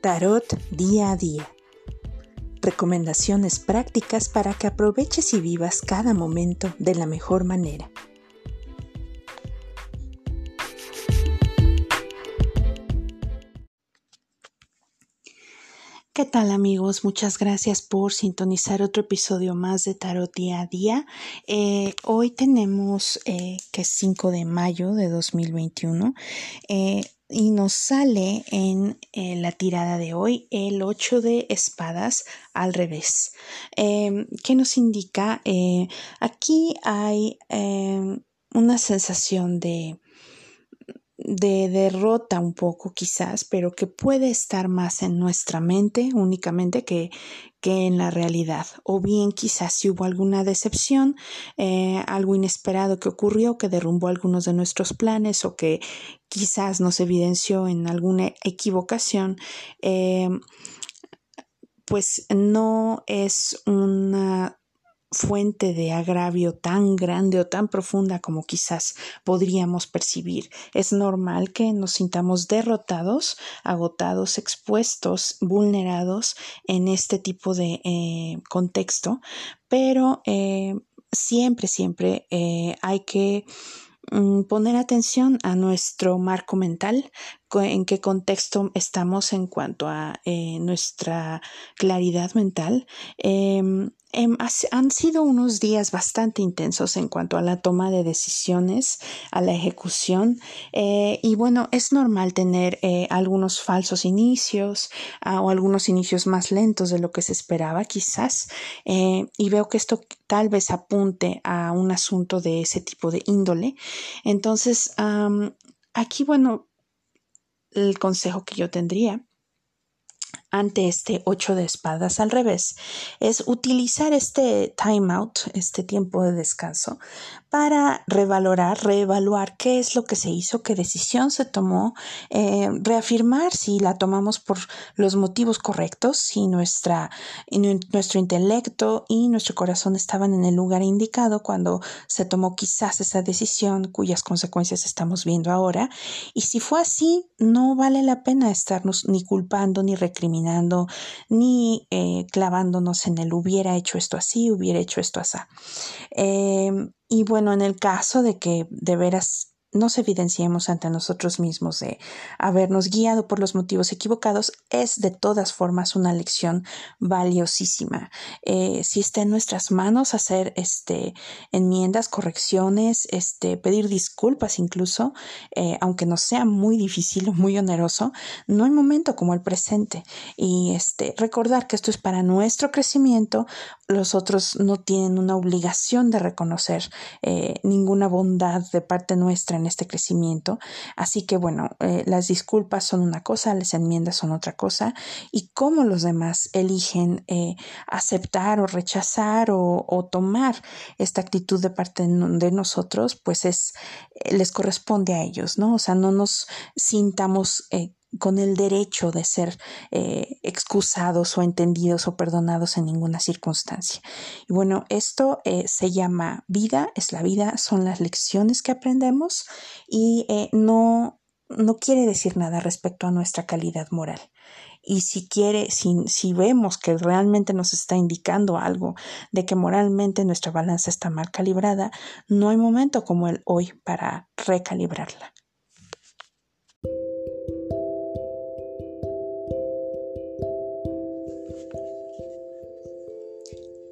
Tarot día a día. Recomendaciones prácticas para que aproveches y vivas cada momento de la mejor manera. ¿Qué tal amigos? Muchas gracias por sintonizar otro episodio más de Tarot Día a Día. Eh, hoy tenemos eh, que es 5 de mayo de 2021 eh, y nos sale en la tirada de hoy el 8 de espadas al revés. Em, ¿Qué nos indica? aquí hay em, una sensación de de derrota un poco quizás, pero que puede estar más en nuestra mente únicamente que, que en la realidad. O bien quizás si hubo alguna decepción, eh, algo inesperado que ocurrió, que derrumbó algunos de nuestros planes o que quizás nos evidenció en alguna equivocación, eh, pues no es una fuente de agravio tan grande o tan profunda como quizás podríamos percibir. Es normal que nos sintamos derrotados, agotados, expuestos, vulnerados en este tipo de eh, contexto, pero eh, siempre, siempre eh, hay que mm, poner atención a nuestro marco mental, en qué contexto estamos en cuanto a nuestra claridad mental. Em, Em, han sido unos días bastante intensos en cuanto a la toma de decisiones, a la ejecución eh, y bueno, es normal tener eh, algunos falsos inicios ah, o algunos inicios más lentos de lo que se esperaba quizás eh, y veo que esto tal vez apunte a un asunto de ese tipo de índole. Entonces, aquí bueno, el consejo que yo tendría ante este ocho de espadas al revés. Es utilizar este time out, este tiempo de descanso, para revalorar, reevaluar qué es lo que se hizo, qué decisión se tomó, eh, reafirmar si la tomamos por los motivos correctos, si nuestra, nuestro intelecto y nuestro corazón estaban en el lugar indicado cuando se tomó quizás esa decisión cuyas consecuencias estamos viendo ahora. Y si fue así, no vale la pena estarnos ni culpando, ni recriminando, ni eh, clavándonos en el hubiera hecho esto así, hubiera hecho esto así. Eh, y bueno, en el caso de que de veras nos evidenciemos ante nosotros mismos de habernos guiado por los motivos equivocados es de todas formas una lección valiosísima. Eh, si está en nuestras manos hacer este, enmiendas, correcciones, este, pedir disculpas incluso, eh, aunque no sea muy difícil o muy oneroso, no hay momento como el presente. Y este, recordar que esto es para nuestro crecimiento, los otros no tienen una obligación de reconocer eh, ninguna bondad de parte nuestra en este crecimiento. Así que bueno, eh, las disculpas son una cosa, las enmiendas son otra cosa y cómo los demás eligen eh, aceptar o rechazar o, tomar esta actitud de parte de nosotros, pues es les corresponde a ellos, ¿no? O sea, no nos sintamos con el derecho de ser eh, excusados o entendidos o perdonados en ninguna circunstancia. Y bueno, esto eh, se llama vida, es la vida, son las lecciones que aprendemos y eh, no, no quiere decir nada respecto a nuestra calidad moral. Y si quiere, si, si vemos que realmente nos está indicando algo de que moralmente nuestra balanza está mal calibrada, no hay momento como el hoy para recalibrarla.